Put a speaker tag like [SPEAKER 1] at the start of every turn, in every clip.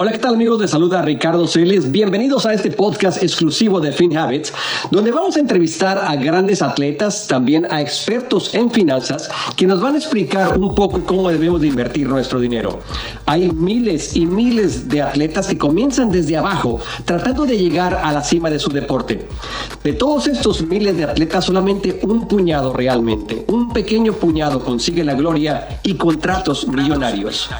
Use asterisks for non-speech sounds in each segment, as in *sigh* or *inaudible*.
[SPEAKER 1] Hola, ¿qué tal amigos? De saluda Ricardo Celes. Bienvenidos a este podcast exclusivo de FinHabits, donde vamos a entrevistar a grandes atletas, también a expertos en finanzas, que nos van a explicar un poco cómo debemos de invertir nuestro dinero. Hay miles y miles de atletas que comienzan desde abajo, tratando de llegar a la cima de su deporte. De todos estos miles de atletas, solamente un puñado realmente, un pequeño puñado consigue la gloria y contratos millonarios.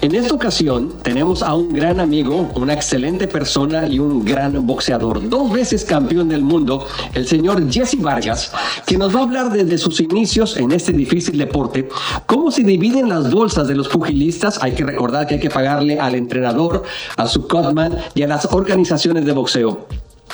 [SPEAKER 1] En esta ocasión tenemos a un gran amigo, una excelente persona y un gran boxeador, dos veces campeón del mundo, el señor Jesse Vargas, que nos va a hablar desde sus inicios en este difícil deporte, cómo se dividen las bolsas de los pugilistas, hay que recordar que hay que pagarle al entrenador, a su cutman y a las organizaciones de boxeo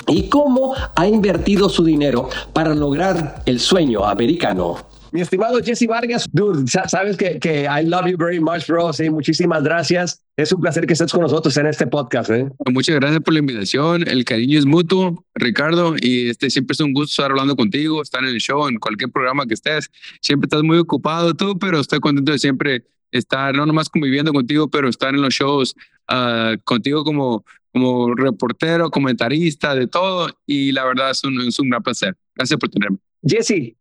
[SPEAKER 1] y cómo ha invertido su dinero para lograr el sueño americano. Mi estimado Jesse Vargas, dude, sabes que, que I love you very much, bro. Sí, muchísimas gracias. Es un placer que estés con nosotros en este podcast. ¿eh?
[SPEAKER 2] Muchas gracias por la invitación. El cariño es mutuo, Ricardo, y este siempre es un gusto estar hablando contigo, estar en el show, en cualquier programa que estés. Siempre estás muy ocupado tú, pero estoy contento de siempre estar, no nomás conviviendo contigo, pero estar en los shows uh, contigo como, como reportero, comentarista, de todo. Y la verdad es un, es un gran placer. Gracias por tenerme.
[SPEAKER 1] Jesse,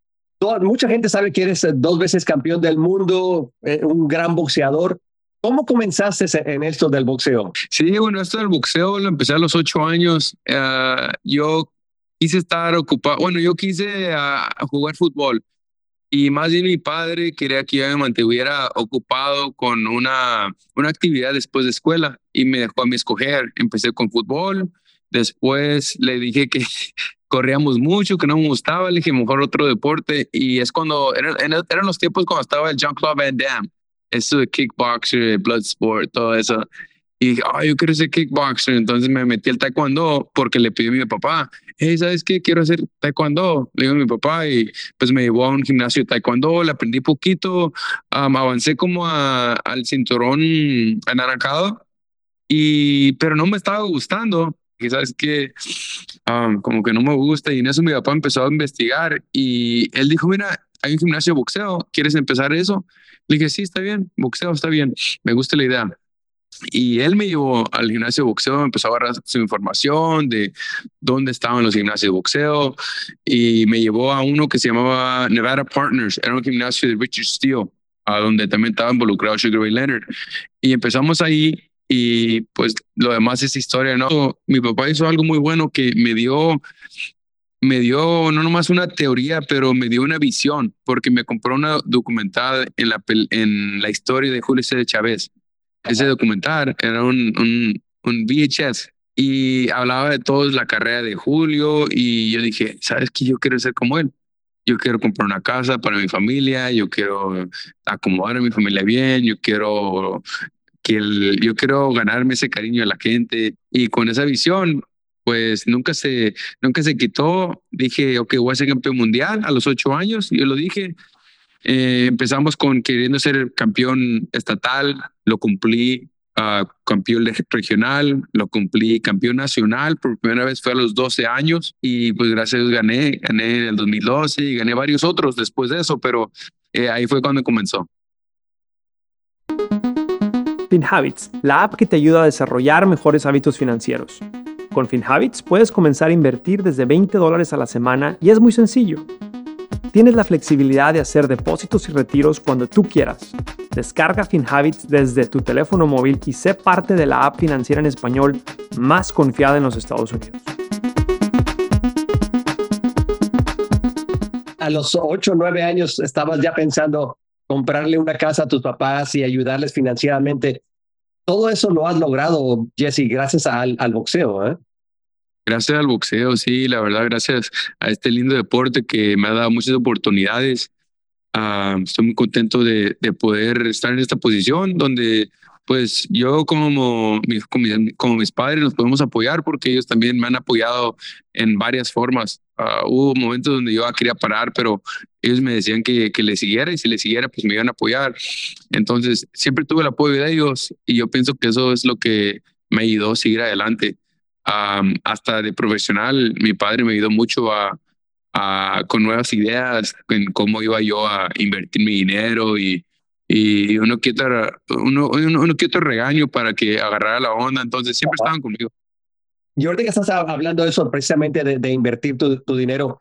[SPEAKER 1] mucha gente sabe que eres dos veces campeón del mundo, eh, un gran boxeador. ¿Cómo comenzaste en esto del boxeo?
[SPEAKER 2] Sí, bueno, esto del boxeo lo empecé a los ocho años. Uh, yo quise estar ocupado, bueno, yo quise uh, jugar fútbol y más bien mi padre quería que yo me mantuviera ocupado con una, una actividad después de escuela y me dejó a mí escoger. Empecé con fútbol, después le dije que *laughs* corríamos mucho, que no me gustaba, le dije mejor otro deporte y es cuando eran, eran los tiempos cuando estaba el Jean-Claude Van Damme, eso de kickboxer, bloodsport, todo eso. Y dije, ay, yo quiero ser kickboxer. Entonces me metí al taekwondo porque le pidió a mi papá, hey, ¿sabes qué? Quiero hacer taekwondo. Le digo a mi papá y pues me llevó a un gimnasio de taekwondo, le aprendí poquito, avancé como al cinturón anaranjado, y, pero no me estaba gustando que sabes que como que no me gusta y en eso mi papá empezó a investigar y él dijo, mira, hay un gimnasio de boxeo, ¿quieres empezar eso? Le dije, sí, está bien, boxeo está bien, me gusta la idea. Y él me llevó al gimnasio de boxeo, empezó a agarrar su información de dónde estaban los gimnasios de boxeo y me llevó a uno que se llamaba Nevada Partners, era un gimnasio de Richard Steele, a donde también estaba involucrado Sugar Ray Leonard. Y empezamos ahí y pues lo demás es historia, ¿no? Mi papá hizo algo muy bueno que me dio, me dio no nomás una teoría, pero me dio una visión, porque me compró una documental en la, en la historia de Julio C. de Chávez. Ese documental era un, un, un VHS y hablaba de toda la carrera de Julio y yo dije, ¿sabes qué? Yo quiero ser como él. Yo quiero comprar una casa para mi familia, yo quiero acomodar a mi familia bien, yo quiero que yo quiero ganarme ese cariño de la gente y con esa visión, pues nunca se, nunca se quitó. Dije, ok, voy a ser campeón mundial a los ocho años, yo lo dije. Eh, empezamos con queriendo ser campeón estatal, lo cumplí, uh, campeón regional, lo cumplí, campeón nacional, por primera vez fue a los 12 años y pues gracias a Dios gané, gané en el 2012 y gané varios otros después de eso, pero eh, ahí fue cuando comenzó.
[SPEAKER 3] FinHabits, la app que te ayuda a desarrollar mejores hábitos financieros. Con FinHabits puedes comenzar a invertir desde 20 dólares a la semana y es muy sencillo. Tienes la flexibilidad de hacer depósitos y retiros cuando tú quieras. Descarga FinHabits desde tu teléfono móvil y sé parte de la app financiera en español más confiada en los Estados Unidos.
[SPEAKER 1] A los 8 o 9 años estabas ya pensando, comprarle una casa a tus papás y ayudarles financieramente. Todo eso lo has logrado, Jesse, gracias al, boxeo. ¿eh?
[SPEAKER 2] Gracias al boxeo, sí, la verdad, gracias a este lindo deporte que me ha dado muchas oportunidades. Uh, estoy muy contento de, poder estar en esta posición donde pues yo como, como, mis padres nos podemos apoyar porque ellos también me han apoyado en varias formas. Uh, hubo momentos donde yo quería parar, pero ellos me decían que, que le siguiera y si le siguiera, pues me iban a apoyar. Entonces, siempre tuve el apoyo de ellos y yo pienso que eso es lo que me ayudó a seguir adelante. Um, hasta de profesional, mi padre me ayudó mucho a, a, con nuevas ideas en cómo iba yo a invertir mi dinero y y uno que uno, uno, que regaño para que agarrara la onda, entonces siempre estaban conmigo.
[SPEAKER 1] Y ahorita que estás hablando de eso, precisamente de, invertir tu, tu, dinero,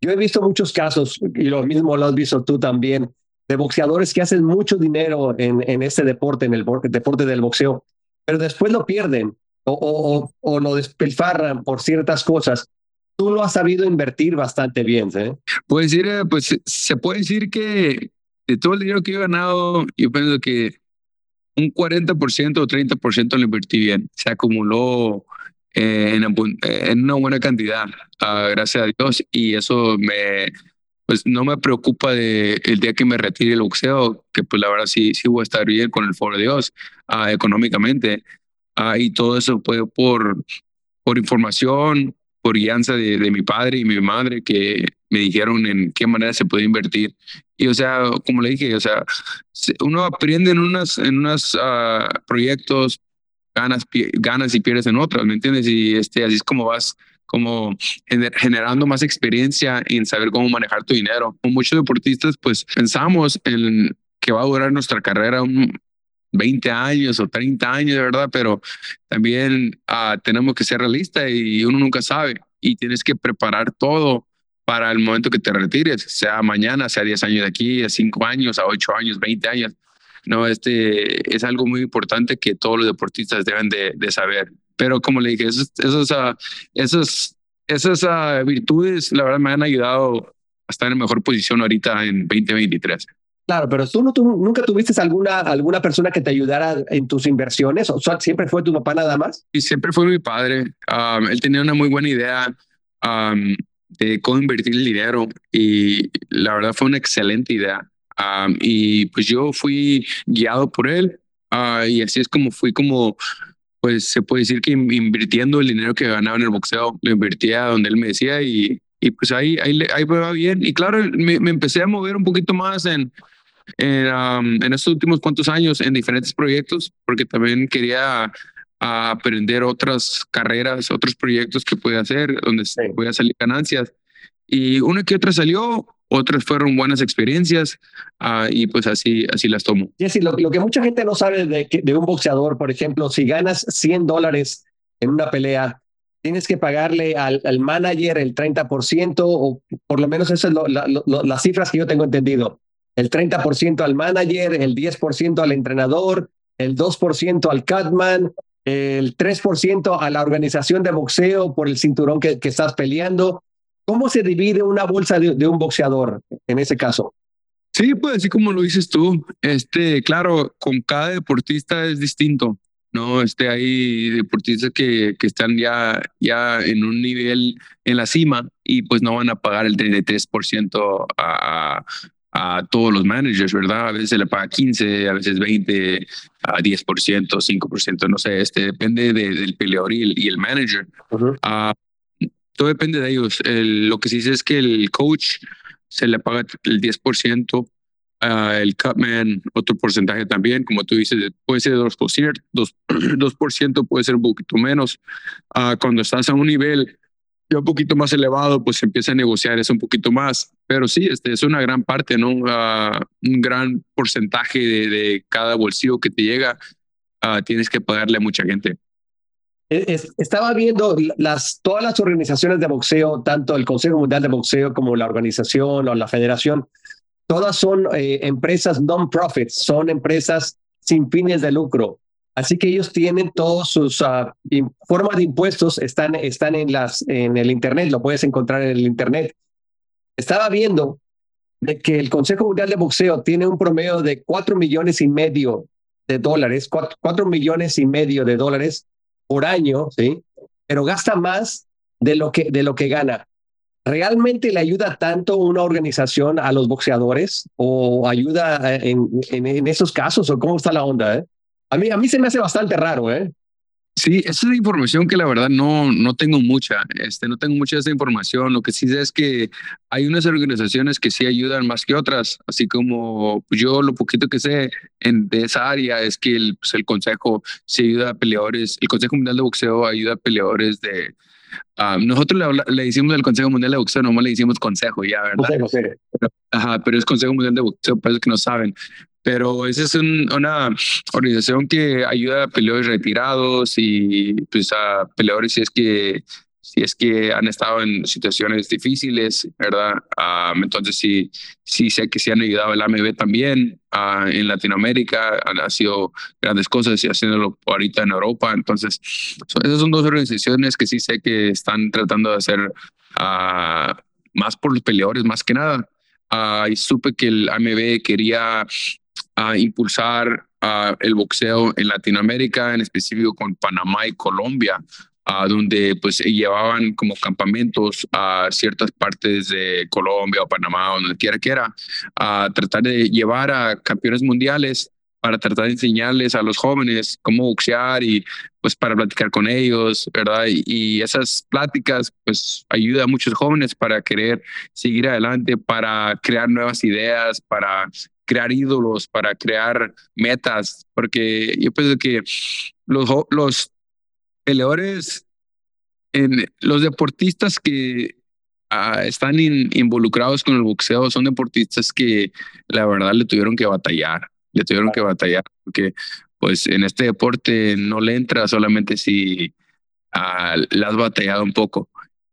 [SPEAKER 1] yo he visto muchos casos, y lo mismo lo has visto tú también, de boxeadores que hacen mucho dinero en, en este deporte, en el deporte del boxeo, pero después lo pierden o, o, o lo despilfarran por ciertas cosas. Tú lo has sabido invertir bastante bien, ¿eh?
[SPEAKER 2] Pues, decir, pues se puede decir que de todo el dinero que he ganado, yo pienso que un 40% o 30% lo invertí bien. Se acumuló eh, en, en, una buena cantidad, uh, gracias a Dios, y eso me, pues no me preocupa de el día que me retire el boxeo, que pues la verdad sí, sí voy a estar bien con el favor de Dios, uh, económicamente, uh, y todo eso fue por, por información, por guianza de, de mi padre y mi madre, que me dijeron en qué manera se puede invertir. Y o sea, como le dije, o sea, uno aprende en unos en unos, uh, proyectos, ganas, ganas y pierdes en otras, ¿me entiendes? Y este, así es como vas como generando más experiencia en saber cómo manejar tu dinero. Como muchos deportistas, pues pensamos en que va a durar nuestra carrera un 20 años o 30 años, de verdad, pero también uh, tenemos que ser realistas y uno nunca sabe y tienes que preparar todo para el momento que te retires, sea mañana, sea 10 años de aquí, a 5 años, a 8 años, 20 años. No, este es algo muy importante que todos los deportistas deben de, de saber. Pero como le dije, esos, esos, uh, esos, esas uh, virtudes, la verdad, me han ayudado a estar en mejor posición ahorita en 2023.
[SPEAKER 1] Claro, pero tú, no, tú nunca tuviste alguna, alguna persona que te ayudara en tus inversiones, o sea, siempre fue tu papá nada más.
[SPEAKER 2] Y siempre fue mi padre. Um, él tenía una muy buena idea. Um, de cómo invertir el dinero y la verdad fue una excelente idea. y pues yo fui guiado por él ah, y así es como fui como, pues se puede decir que invirtiendo el dinero que ganaba en el boxeo, lo invertía donde él me decía y, y pues ahí, ahí, ahí va bien. Y claro, me, empecé a mover un poquito más en, en, en estos últimos cuantos años en diferentes proyectos porque también quería a aprender otras carreras, otros proyectos que puede hacer, donde puede salir ganancias. Y una que otra salió, otras fueron buenas experiencias uh, y pues así, así las tomo.
[SPEAKER 1] Jesse, lo, lo, que mucha gente no sabe de, de un boxeador, por ejemplo, si ganas 100 dólares en una pelea, tienes que pagarle al, al manager el 30% o por lo menos esas son las cifras que yo tengo entendido. El 30% al manager, el 10% al entrenador, el 2% al catman, el 3% a la organización de boxeo por el cinturón que, que estás peleando. ¿Cómo se divide una bolsa de, un boxeador en ese caso?
[SPEAKER 2] Sí, pues así como lo dices tú, este, claro, con cada deportista es distinto, ¿no? Este, hay deportistas que, que están ya, ya en un nivel en la cima y pues no van a pagar el 33% a, a todos los managers, ¿verdad? A veces se le paga 15, a veces 20, a 10%, 5%, no sé, este depende del peleador y el, y el manager. Ah, todo depende de ellos. lo que sí dice es que el coach se le paga el 10%, uh, el cutman otro porcentaje también, como tú dices, puede ser 2%, 2%, 2% puede ser un poquito menos. Uh, cuando estás a un nivel ya un poquito más elevado, pues se empieza a negociar eso un poquito más. Pero sí, este es una gran parte, ¿no? Uh, un gran porcentaje de, de, cada bolsillo que te llega, uh, tienes que pagarle a mucha gente.
[SPEAKER 1] estaba viendo las, todas las organizaciones de boxeo, tanto el Consejo Mundial de Boxeo como la organización o la federación, todas son eh, empresas non-profit, son empresas sin fines de lucro. Así que ellos tienen todos sus uh, formas de impuestos, están, están en, las, en el Internet, lo puedes encontrar en el Internet. Estaba viendo de que el Consejo Mundial de Boxeo tiene un promedio de cuatro millones y medio de dólares, cuatro, millones y medio de dólares por año, ¿sí? Pero gasta más de lo que, de lo que gana. ¿Realmente le ayuda tanto una organización a los boxeadores o ayuda en, en, en esos casos o cómo está la onda? Eh? A mí, a mí se me hace bastante raro, ¿eh?
[SPEAKER 2] Sí, esa es información que la verdad no, no tengo mucha, este, no tengo mucha de esa información. Lo que sí sé es que hay unas organizaciones que sí ayudan más que otras, así como yo lo poquito que sé en, de esa área es que el, pues, el consejo se ayuda a peleadores, el Consejo Mundial de Boxeo ayuda a peleadores de... Uh, nosotros le, le, hicimos del Consejo Mundial de Boxeo, nomás le hicimos consejo ya, ¿verdad?
[SPEAKER 1] Consejo, sí.
[SPEAKER 2] Pero, ajá, pero es Consejo Mundial de Boxeo, para los que no saben pero esa es una organización que ayuda a peleadores retirados y pues a peleadores si es que si es que han estado en situaciones difíciles, ¿verdad? entonces sí, sí sé que sí han ayudado el AMB también en Latinoamérica, han sido grandes cosas y haciéndolo ahorita en Europa. Entonces, esas son dos organizaciones que sí sé que están tratando de hacer más por los peleadores, más que nada. y supe que el AMB quería impulsar el boxeo en Latinoamérica, en específico con Panamá y Colombia, donde pues llevaban como campamentos a ciertas partes de Colombia o Panamá o donde quiera que era, a tratar de llevar a campeones mundiales para tratar de enseñarles a los jóvenes cómo boxear y pues para platicar con ellos, ¿verdad? Y, esas pláticas pues ayuda a muchos jóvenes para querer seguir adelante, para crear nuevas ideas, para crear ídolos, para crear metas, porque yo pienso que los, los peleadores, en, los deportistas que ah, están involucrados con el boxeo son deportistas que la verdad le tuvieron que batallar, le tuvieron que batallar, porque pues en este deporte no le entra solamente si uh, le has batallado un poco.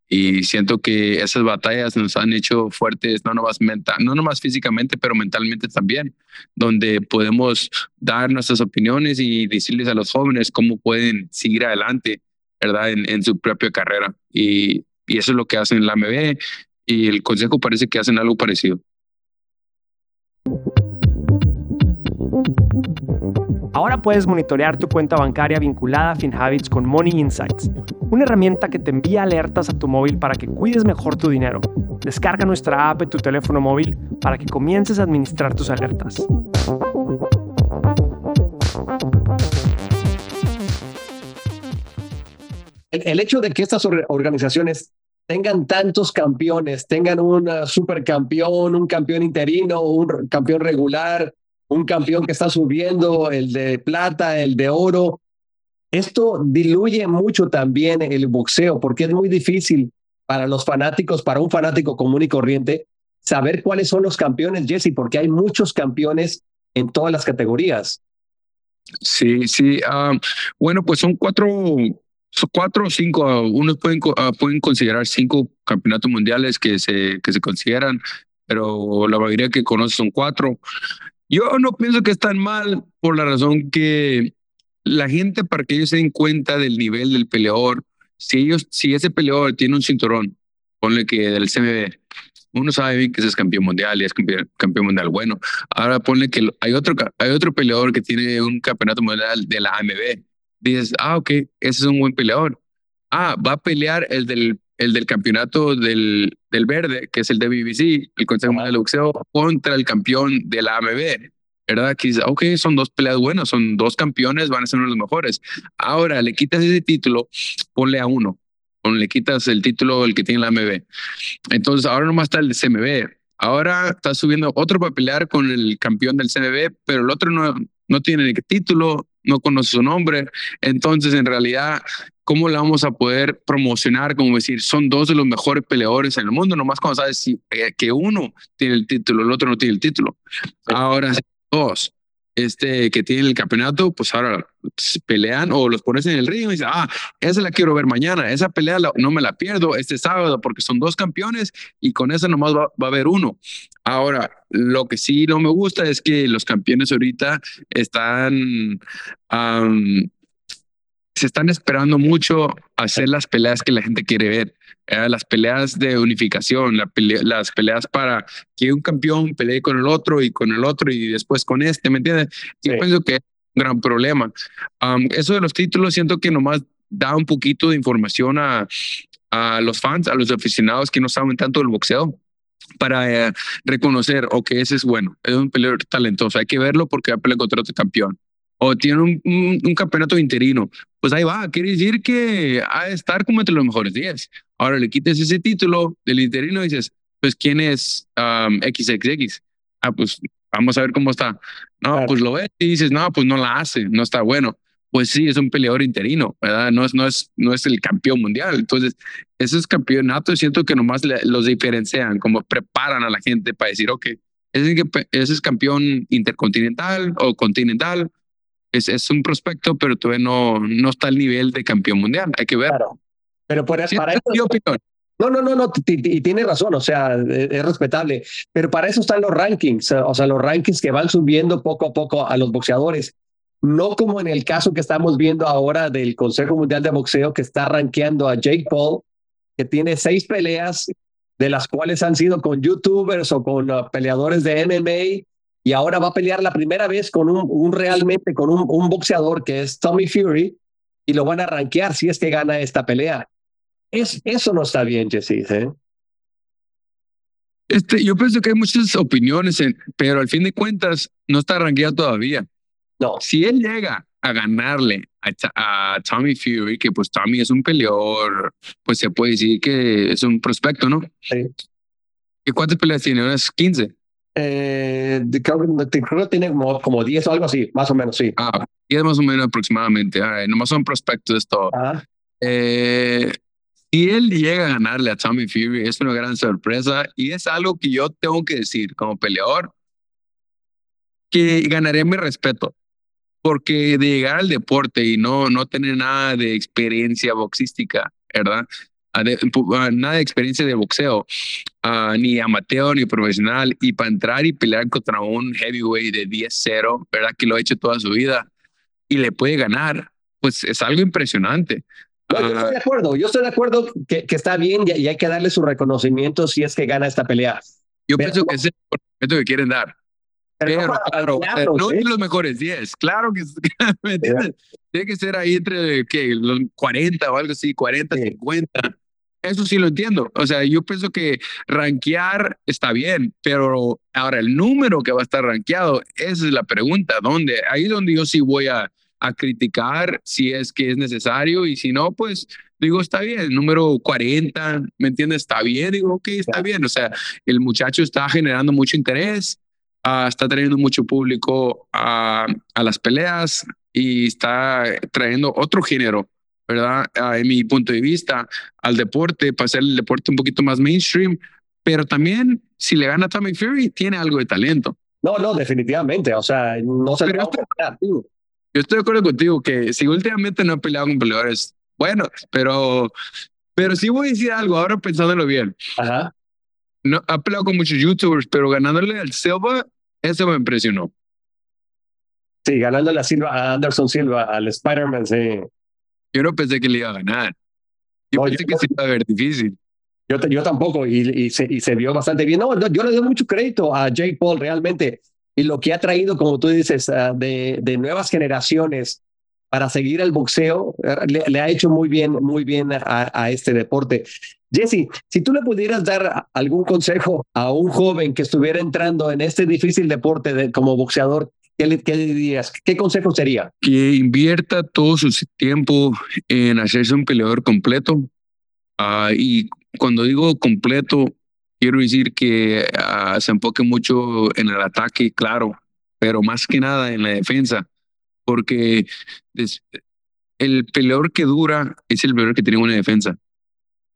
[SPEAKER 2] Y siento que esas batallas nos han hecho fuertes, no nomás, mental, no nomás físicamente, pero mentalmente también, donde podemos dar nuestras opiniones y decirles a los jóvenes cómo pueden seguir adelante, ¿verdad? En, en su propia carrera. Y, y eso es lo que hacen la AMB y el Consejo parece que hacen algo parecido.
[SPEAKER 3] Ahora puedes monitorear tu cuenta bancaria vinculada a FinHabits con Money Insights, una herramienta que te envía alertas a tu móvil para que cuides mejor tu dinero. Descarga nuestra app en tu teléfono móvil para que comiences a administrar tus alertas.
[SPEAKER 1] El, hecho de que estas organizaciones tengan tantos campeones, tengan un supercampeón, un campeón interino, un campeón regular, un campeón que está subiendo, el de plata, el de oro. Esto diluye mucho también el boxeo porque es muy difícil para los fanáticos, para un fanático común y corriente, saber cuáles son los campeones, Jesse, porque hay muchos campeones en todas las categorías.
[SPEAKER 2] Sí, sí. Ah, bueno, pues son cuatro, cuatro o cinco. Ah, unos pueden, ah, pueden considerar cinco campeonatos mundiales que se, que se consideran, pero la mayoría que conozco son cuatro. Yo no pienso que es tan mal por la razón que la gente, para que ellos se den cuenta del nivel del peleador, si, ellos, si ese peleador tiene un cinturón, ponle que del CMB, uno sabe bien que ese es campeón mundial y es campeón, mundial bueno. Ahora ponle que hay otro, hay otro peleador que tiene un campeonato mundial de la AMB. Dices, ah, ok, ese es un buen peleador. Ah, va a pelear el del el del campeonato del, del verde, que es el de BBC, el Consejo Mundial de Boxeo, contra el campeón de la AMB. ¿Verdad? Que dice, ok, son dos peleas buenas, son dos campeones, van a ser uno de los mejores. Ahora le quitas ese título, ponle a uno, o le quitas el título el que tiene la AMB. Entonces ahora nomás está el de CMB. Ahora está subiendo otro para pelear con el campeón del CMB, pero el otro no, no tiene ni título, no conoce su nombre. Entonces, en realidad, ¿cómo le vamos a poder promocionar? Como decir, son dos de los mejores peleadores en el mundo, nomás cuando sabes si, eh, que uno tiene el título, el otro no tiene el título. Ahora, dos este, que tienen el campeonato, pues ahora pelean o los pones en el ring y dices, ah, esa la quiero ver mañana, esa pelea no me la pierdo este sábado porque son dos campeones y con esa nomás va, va a haber uno. Ahora, lo que sí no me gusta es que los campeones ahorita están se están esperando mucho hacer las peleas que la gente quiere ver. Eh, las peleas de unificación, las peleas para que un campeón pelee con el otro y con el otro y después con este, ¿me entiendes? Yo pienso que es un gran problema. eso de los títulos siento que nomás da un poquito de información a, a los fans, a los aficionados que no saben tanto del boxeo para eh, reconocer, ok, ese es bueno, es un peleador talentoso, hay que verlo porque va a pelear contra otro campeón o tiene un, un, campeonato interino, pues ahí va, quiere decir que ha de estar como entre los mejores 10. Ahora le quites ese título del interino y dices, pues ¿quién es XXX? Ah, pues vamos a ver cómo está. No, pues lo ves y dices, no, pues no la hace, no está bueno. Pues sí, es un peleador interino, ¿verdad? No es, no es, no es el campeón mundial. Entonces, esos campeonatos siento que nomás los diferencian, como preparan a la gente para decir, ok, ese, ese es campeón intercontinental o continental, es, es un prospecto, pero todavía no, no está al nivel de campeón mundial. Hay que ver. Claro.
[SPEAKER 1] Pero por, para eso. No, no, no, no, y tiene razón, o sea, e, es, respetable, pero para eso están los rankings, o sea, los rankings que van subiendo poco a poco a los boxeadores, no como en el caso que estamos viendo ahora del Consejo Mundial de Boxeo que está rankeando a Jake Paul, que tiene seis peleas, de las cuales han sido con youtubers o con uh, peleadores de MMA, y ahora va a pelear la primera vez con un, un realmente, con un, un boxeador que es Tommy Fury, y lo van a rankear si es que gana esta pelea es, eso no está bien, Jesse. ¿eh?
[SPEAKER 2] Este, yo pienso que hay muchas opiniones, pero al fin de cuentas no está rankeado todavía.
[SPEAKER 1] No.
[SPEAKER 2] Si él llega a ganarle a, Tommy Fury, que pues Tommy es un peleador, pues se puede decir que es un prospecto, ¿no?
[SPEAKER 1] Sí.
[SPEAKER 2] ¿Y cuántas peleas tiene? ¿Unas 15?
[SPEAKER 1] Eh, creo, que tiene como, como 10 o algo así, más o menos, sí.
[SPEAKER 2] Ah, 10 más o menos aproximadamente. no nomás son prospectos esto. Eh, si él llega a ganarle a Tommy Fury, es una gran sorpresa y es algo que yo tengo que decir como peleador, que ganaré mi respeto. Porque de llegar al deporte y no, no tener nada de experiencia boxística, ¿verdad? nada de experiencia de boxeo, uh, ni amateur ni profesional, y para entrar y pelear contra un heavyweight de 10-0, ¿verdad? Que lo ha hecho toda su vida y le puede ganar, pues es algo impresionante
[SPEAKER 1] yo estoy de acuerdo, yo estoy de acuerdo que, que está bien y, hay que darle su reconocimiento si es que gana esta pelea.
[SPEAKER 2] Yo pienso que es el reconocimiento que quieren dar. Pero, claro, no ¿eh? los mejores 10, claro que, *laughs* ¿me entiendes? Tiene que ser ahí entre ¿qué? los 40 o algo así, 40, 50. Eso sí lo entiendo. O sea, yo pienso que rankear está bien, pero ahora el número que va a estar rankeado, esa es la pregunta. ¿Dónde? Ahí es donde yo sí voy a, a criticar si es que es necesario y si no, pues digo, está bien, número 40, ¿me entiendes? Está bien, digo, ok, está bien. O sea, el muchacho está generando mucho interés, ah, está trayendo mucho público a, a, las peleas y está trayendo otro género, ¿verdad? Ah, en mi punto de vista, al deporte, para hacer el deporte un poquito más mainstream, pero también si le gana a Tommy Fury, tiene algo de talento.
[SPEAKER 1] No, no, definitivamente. O sea, no se le va a
[SPEAKER 2] yo estoy de acuerdo contigo que si últimamente no he peleado con peleadores buenos, pero, pero sí voy a decir algo ahora pensándolo bien.
[SPEAKER 1] Ajá.
[SPEAKER 2] No, ha peleado con muchos youtubers, pero ganándole al Silva, eso me impresionó.
[SPEAKER 1] Sí, ganándole a, Silva, a Anderson Silva, al Spider-Man, sí.
[SPEAKER 2] Yo no pensé que le iba a ganar. Yo pensé que se iba a ver difícil.
[SPEAKER 1] Yo, yo tampoco, y, y, se, y se vio bastante bien. No, yo le doy mucho crédito a Jake Paul, realmente y lo que ha traído, como tú dices, ah, de, de nuevas generaciones para seguir el boxeo, eh, le, ha hecho muy bien, muy bien a, a, este deporte. Jesse, si tú le pudieras dar algún consejo a un joven que estuviera entrando en este difícil deporte de, como boxeador, ¿qué le, qué dirías? ¿Qué consejo sería?
[SPEAKER 2] Que invierta todo su tiempo en hacerse un peleador completo. Uh, y cuando digo completo, quiero decir que uh, se enfoque mucho en el ataque, claro, pero más que nada en la defensa, porque el peleador que dura es el peleador que tiene una defensa.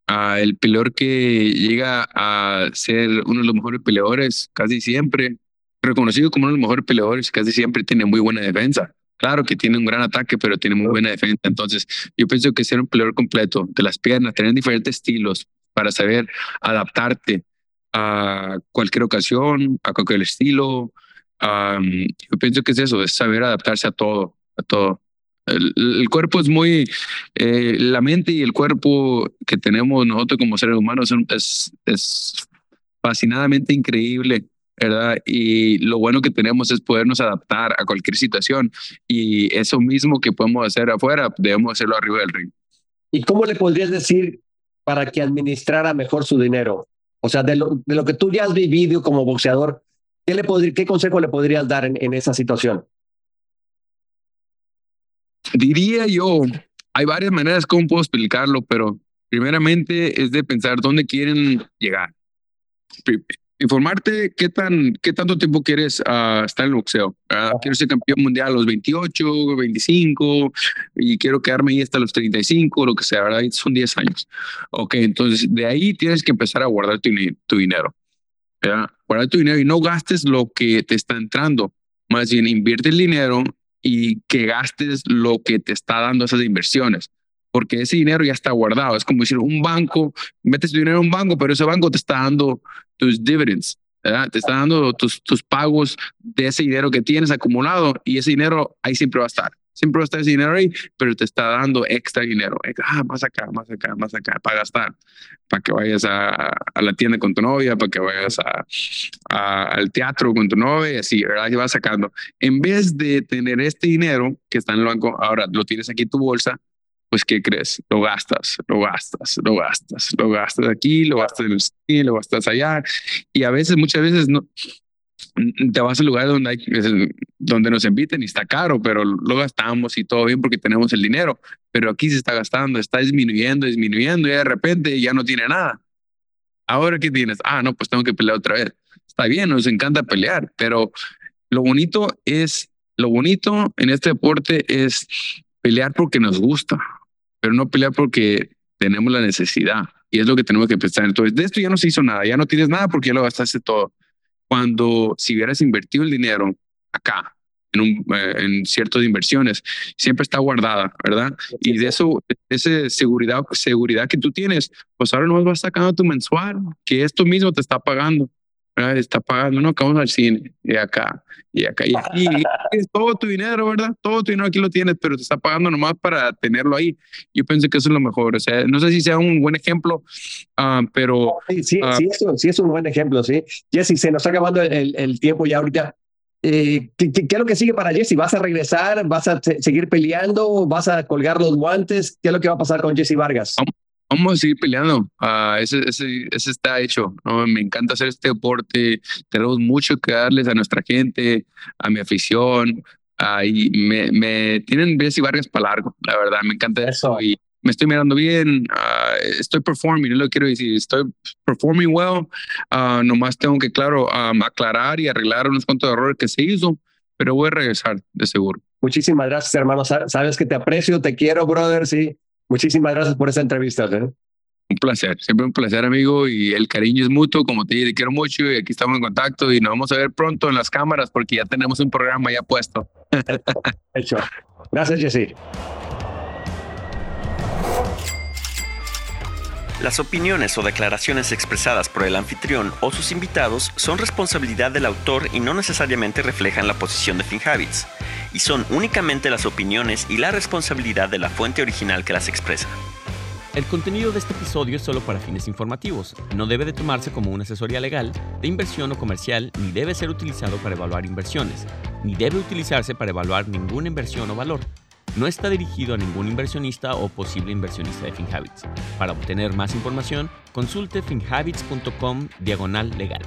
[SPEAKER 2] Uh, el peleador que llega a ser uno de los mejores peleadores casi siempre, reconocido como uno de los mejores peleadores, casi siempre tiene muy buena defensa. Claro que tiene un gran ataque, pero tiene muy buena defensa. Entonces, yo pienso que ser un peleador completo de las piernas, tener diferentes estilos para saber adaptarte a cualquier ocasión, a cualquier estilo. yo pienso que es eso, es saber adaptarse a todo, a todo. El, cuerpo es muy, eh, la mente y el cuerpo que tenemos nosotros como seres humanos es, es fascinadamente increíble, ¿verdad? Y lo bueno que tenemos es podernos adaptar a cualquier situación y eso mismo que podemos hacer afuera, debemos hacerlo arriba del ring.
[SPEAKER 1] ¿Y cómo le podrías decir para que administrara mejor su dinero? O sea, de lo, de lo que tú ya has vivido como boxeador, ¿qué, le qué consejo le podrías dar en, en esa situación?
[SPEAKER 2] Diría yo, hay varias maneras como puedo explicarlo, pero primeramente es de pensar dónde quieren llegar informarte qué, tan, qué tanto tiempo quieres uh, estar en el boxeo. Uh, quiero ser campeón mundial a los 28, 25 y quiero quedarme ahí hasta los 35, lo que sea, ¿verdad? Son 10 años. Ok, entonces de ahí tienes que empezar a guardar tu, tu dinero. Guarda tu dinero y no gastes lo que te está entrando. Más bien, invierte el dinero y que gastes lo que te está dando esas inversiones. Porque ese dinero ya está guardado. Es como decir, un banco, metes tu dinero en un banco, pero ese banco te está dando tus dividends. Te está dando tus, tus pagos de ese dinero que tienes acumulado y ese dinero ahí siempre va a estar. Siempre va a estar ese dinero ahí, pero te está dando extra dinero. Ah, más acá, más acá, más acá, para gastar, para que vayas a, a la tienda con tu novia, para que vayas a, al teatro con tu novia, y así, ¿verdad? Y vas sacando. En vez de tener este dinero que está en el banco, ahora lo tienes aquí en tu bolsa, pues ¿qué crees? Lo gastas, lo gastas, lo gastas, lo gastas aquí, lo gastas en el cine, lo gastas allá. Y a veces, muchas veces, no, te vas al lugar donde, hay, donde nos inviten y está caro, pero lo gastamos y todo bien porque tenemos el dinero. Pero aquí se está gastando, está disminuyendo, disminuyendo y de repente ya no tiene nada. Ahora, ¿qué tienes? Ah, no, pues tengo que pelear otra vez. Está bien, nos encanta pelear, pero lo bonito es, lo bonito en este deporte es pelear porque nos gusta, pero no pelear porque tenemos la necesidad. Y es lo que tenemos que pensar. Entonces, de esto ya no se hizo nada, ya no tienes nada porque ya lo gastaste todo cuando si hubieras invertido el dinero acá, en, un, eh, en ciertas inversiones, siempre está guardada, ¿verdad? Y de eso, esa seguridad, seguridad que tú tienes, pues ahora no vas sacando tu mensual, que esto mismo te está pagando está pagando, no, acabamos al cine, y acá, y acá, y aquí, es todo tu dinero, ¿verdad? Todo tu dinero aquí lo tienes, pero te está pagando nomás para tenerlo ahí. Yo pienso que eso es lo mejor, o sea, no sé si sea un buen ejemplo, uh, pero...
[SPEAKER 1] Sí, sí, uh, sí, eso, sí, es un buen ejemplo, sí. Jesse, se nos está acabando el, el tiempo ya ahorita. Eh, ¿qué, ¿qué, es lo que sigue para Jesse? ¿Vas a regresar? ¿Vas a seguir peleando? ¿Vas a colgar los guantes? ¿Qué es lo que va a pasar con Jesse Vargas?
[SPEAKER 2] Vamos, Vamos a seguir peleando. Uh, ese, ese, ese, está hecho. ¿no? Me encanta hacer este deporte. Tenemos mucho que darles a nuestra gente, a mi afición. Uh, y me, me tienen Jesse Vargas para largo, la verdad. Me encanta eso. Y me estoy mirando bien. Uh, estoy performing, no lo quiero decir. Estoy performing well. nomás tengo que, claro, um, aclarar y arreglar unos cuantos errores que se hizo. Pero voy a regresar, de seguro.
[SPEAKER 1] Muchísimas gracias, hermano. Sabes que te aprecio, te quiero, brother. Sí Muchísimas gracias por esta entrevista. ¿eh?
[SPEAKER 2] Un placer, siempre un placer, amigo. Y el cariño es mutuo, como te, te quiero mucho. Y aquí estamos en contacto. Y nos vamos a ver pronto en las cámaras porque ya tenemos un programa ya puesto. *laughs*
[SPEAKER 1] Hecho. Gracias, Jesse.
[SPEAKER 4] Las opiniones o declaraciones expresadas por el anfitrión o sus invitados son responsabilidad del autor y no necesariamente reflejan la posición de FinHabits, y son únicamente las opiniones y la responsabilidad de la fuente original que las expresa.
[SPEAKER 5] El contenido de este episodio es solo para fines informativos, no debe de tomarse como una asesoría legal, de inversión o comercial, ni debe ser utilizado para evaluar inversiones, ni debe utilizarse para evaluar ninguna inversión o valor no está dirigido a ningún inversionista o posible inversionista de FinHabits. Para obtener más información, consulte finhabits.com diagonal legal.